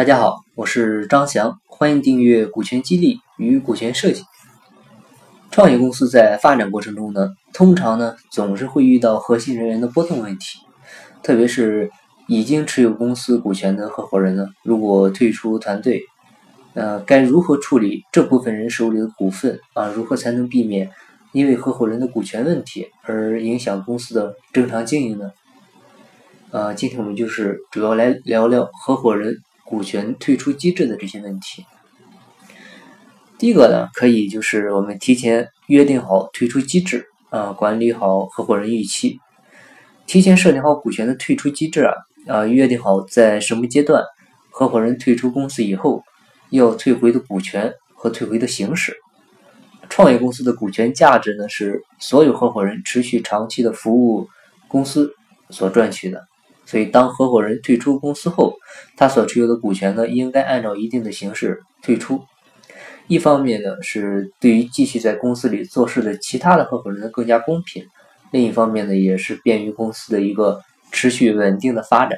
大家好，我是张翔，欢迎订阅股权激励与股权设计。创业公司在发展过程中呢，通常呢总是会遇到核心人员的波动问题，特别是已经持有公司股权的合伙人呢，如果退出团队，呃，该如何处理这部分人手里的股份啊？如何才能避免因为合伙人的股权问题而影响公司的正常经营呢？呃，今天我们就是主要来聊聊合伙人。股权退出机制的这些问题，第一个呢，可以就是我们提前约定好退出机制啊，管理好合伙人预期，提前设定好股权的退出机制啊啊，约定好在什么阶段合伙人退出公司以后要退回的股权和退回的形式。创业公司的股权价值呢，是所有合伙人持续长期的服务公司所赚取的。所以，当合伙人退出公司后，他所持有的股权呢，应该按照一定的形式退出。一方面呢，是对于继续在公司里做事的其他的合伙人更加公平；另一方面呢，也是便于公司的一个持续稳定的发展。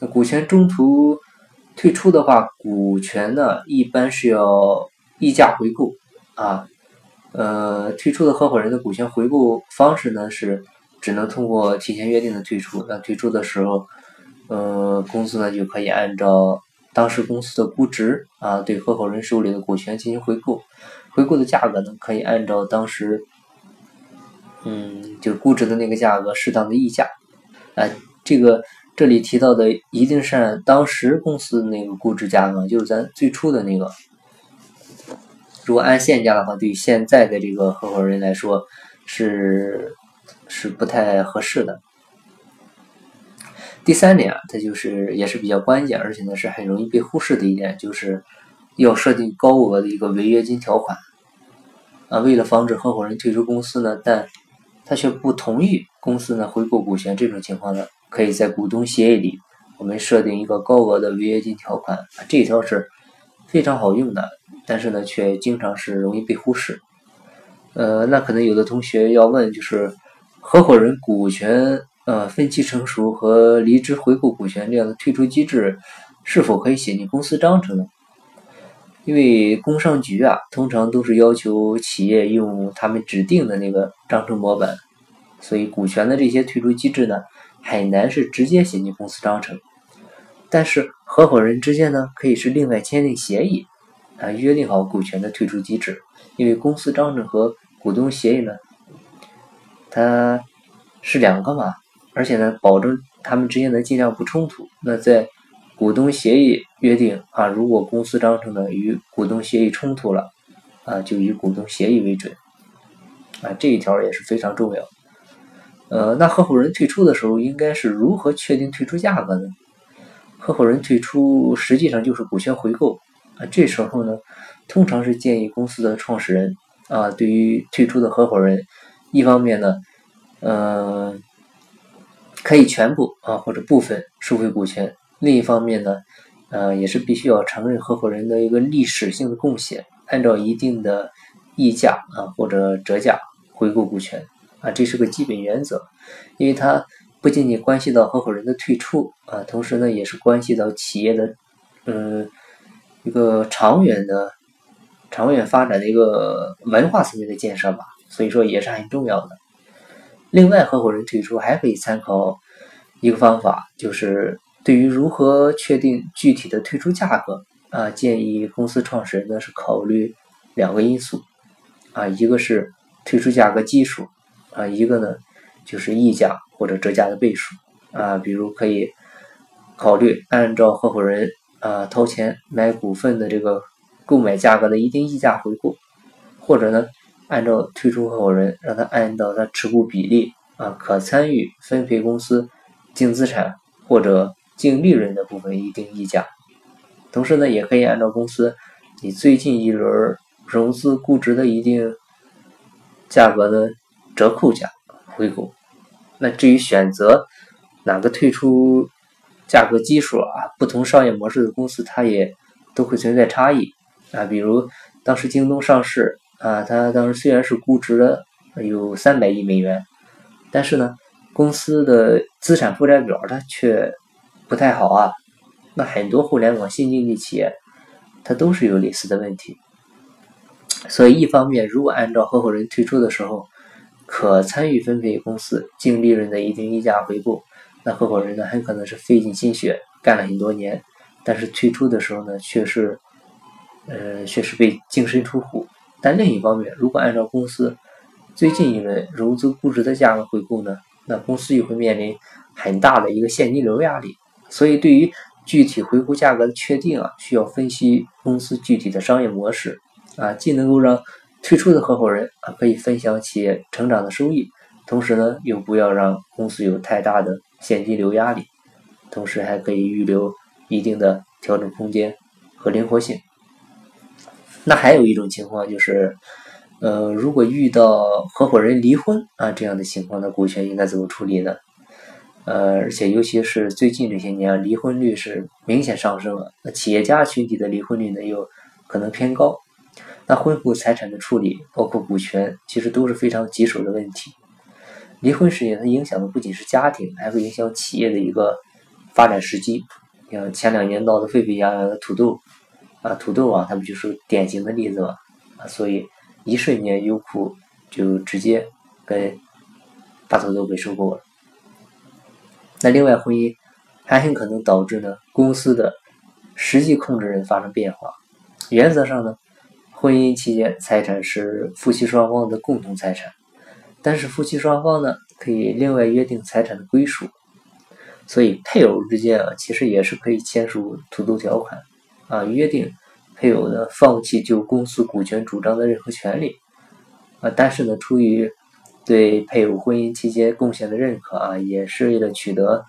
那股权中途退出的话，股权呢一般是要溢价回购啊。呃，退出的合伙人的股权回购方式呢是。只能通过提前约定的退出，那退出的时候，呃，公司呢就可以按照当时公司的估值啊，对合伙人手里的股权进行回购，回购的价格呢可以按照当时，嗯，就估值的那个价格适当的溢价，啊，这个这里提到的一定是按当时公司那个估值价格，就是咱最初的那个，如果按现价的话，对现在的这个合伙人来说是。是不太合适的。第三点啊，它就是也是比较关键，而且呢是很容易被忽视的一点，就是要设定高额的一个违约金条款啊。为了防止合伙人退出公司呢，但他却不同意公司呢回购股权这种情况呢，可以在股东协议里我们设定一个高额的违约金条款。这一条是非常好用的，但是呢却经常是容易被忽视。呃，那可能有的同学要问就是。合伙人股权呃分期成熟和离职回购股权这样的退出机制，是否可以写进公司章程呢？因为工商局啊，通常都是要求企业用他们指定的那个章程模板，所以股权的这些退出机制呢，很难是直接写进公司章程。但是合伙人之间呢，可以是另外签订协议啊，约定好股权的退出机制。因为公司章程和股东协议呢。它是两个嘛，而且呢，保证他们之间的尽量不冲突。那在股东协议约定啊，如果公司章程呢与股东协议冲突了啊，就以股东协议为准啊，这一条也是非常重要。呃，那合伙人退出的时候，应该是如何确定退出价格呢？合伙人退出实际上就是股权回购啊，这时候呢，通常是建议公司的创始人啊，对于退出的合伙人。一方面呢，嗯，可以全部啊或者部分收回股权；另一方面呢，呃，也是必须要承认合伙人的一个历史性的贡献，按照一定的溢价啊或者折价回购股权啊，这是个基本原则，因为它不仅仅关系到合伙人的退出啊，同时呢，也是关系到企业的嗯一个长远的、长远发展的一个文化层面的建设吧。所以说也是很重要的。另外，合伙人退出还可以参考一个方法，就是对于如何确定具体的退出价格啊，建议公司创始人呢是考虑两个因素啊，一个是退出价格基数啊，一个呢就是溢价或者折价的倍数啊。比如可以考虑按照合伙人啊掏钱买股份的这个购买价格的一定溢价回购，或者呢。按照退出合伙人，让他按照他持股比例啊，可参与分配公司净资产或者净利润的部分一定溢价。同时呢，也可以按照公司你最近一轮融资估值的一定价格的折扣价回购。那至于选择哪个退出价格基数啊，不同商业模式的公司它也都会存在差异啊。比如当时京东上市。啊，它当时虽然是估值了有三百亿美元，但是呢，公司的资产负债表它却不太好啊。那很多互联网新经济企业，它都是有类似的问题。所以，一方面，如果按照合伙人退出的时候可参与分配公司净利润的一定溢价回购，那合伙人呢很可能是费尽心血干了很多年，但是退出的时候呢，却是呃却是被净身出户。但另一方面，如果按照公司最近一轮融资估值的价格回购呢，那公司又会面临很大的一个现金流压力。所以，对于具体回购价格的确定啊，需要分析公司具体的商业模式。啊，既能够让退出的合伙人啊可以分享企业成长的收益，同时呢又不要让公司有太大的现金流压力，同时还可以预留一定的调整空间和灵活性。那还有一种情况就是，呃，如果遇到合伙人离婚啊这样的情况，那股权应该怎么处理呢？呃，而且尤其是最近这些年，离婚率是明显上升了，那企业家群体的离婚率呢又可能偏高。那婚后财产的处理，包括股权，其实都是非常棘手的问题。离婚事件它影响的不仅是家庭，还会影响企业的一个发展时机。像前两年闹得沸沸扬扬的土豆啊，土豆啊，它不就是典型的例子吗？啊，所以一瞬间优酷就直接跟大土豆给收购了。那另外，婚姻还很可能导致呢公司的实际控制人发生变化。原则上呢。婚姻期间，财产是夫妻双方的共同财产，但是夫妻双方呢可以另外约定财产的归属，所以配偶之间啊其实也是可以签署土豆条款啊，约定配偶呢放弃就公司股权主张的任何权利啊，但是呢出于对配偶婚姻期间贡献的认可啊，也是为了取得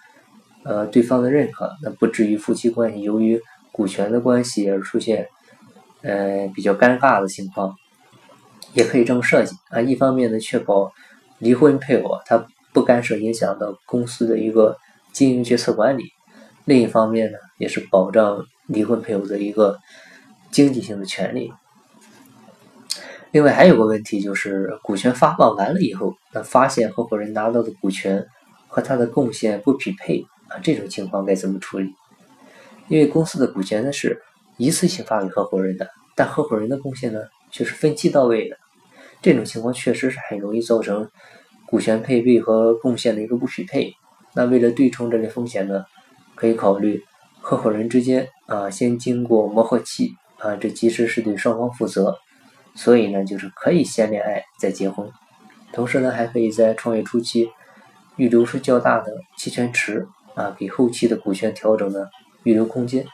呃对方的认可，那不至于夫妻关系由于股权的关系而出现。呃，比较尴尬的情况，也可以这么设计啊。一方面呢，确保离婚配偶他不干涉影响到公司的一个经营决策管理；另一方面呢，也是保障离婚配偶的一个经济性的权利。另外还有个问题就是，股权发放完了以后，那发现合伙人拿到的股权和他的贡献不匹配啊，这种情况该怎么处理？因为公司的股权呢是。一次性发给合伙人的，但合伙人的贡献呢却是分期到位的，这种情况确实是很容易造成股权配备和贡献的一个不匹配。那为了对冲这类风险呢，可以考虑合伙人之间啊先经过磨合期啊，这其实是对双方负责，所以呢就是可以先恋爱再结婚，同时呢还可以在创业初期预留出较大的期权池啊，给后期的股权调整呢预留空间。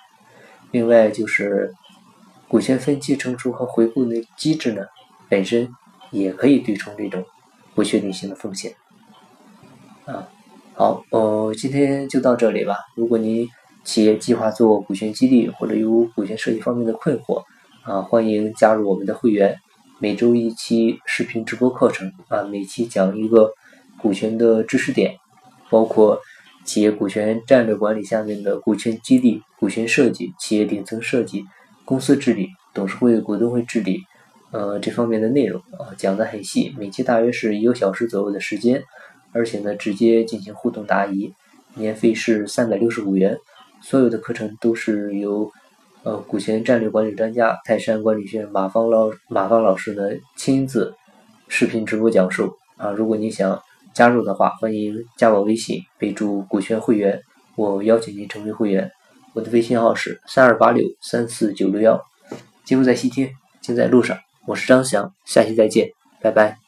另外就是股权分期成熟和回购的机制呢，本身也可以对冲这种不确定性的风险。啊，好，哦，今天就到这里吧。如果您企业计划做股权激励或者有股权设计方面的困惑，啊，欢迎加入我们的会员。每周一期视频直播课程，啊，每期讲一个股权的知识点，包括。企业股权战略管理下面的股权激励、股权设计、企业顶层设计、公司治理、董事会、股东会治理，呃，这方面的内容啊，讲的很细，每期大约是一个小时左右的时间，而且呢，直接进行互动答疑，年费是三百六十五元，所有的课程都是由呃股权战略管理专家泰山管理学院马芳老马芳老师呢亲自视频直播讲授啊，如果你想。加入的话，欢迎加我微信，备注“股权会员”，我邀请您成为会员。我的微信号是三二八六三四九六幺。机会在西天，尽在路上。我是张翔，下期再见，拜拜。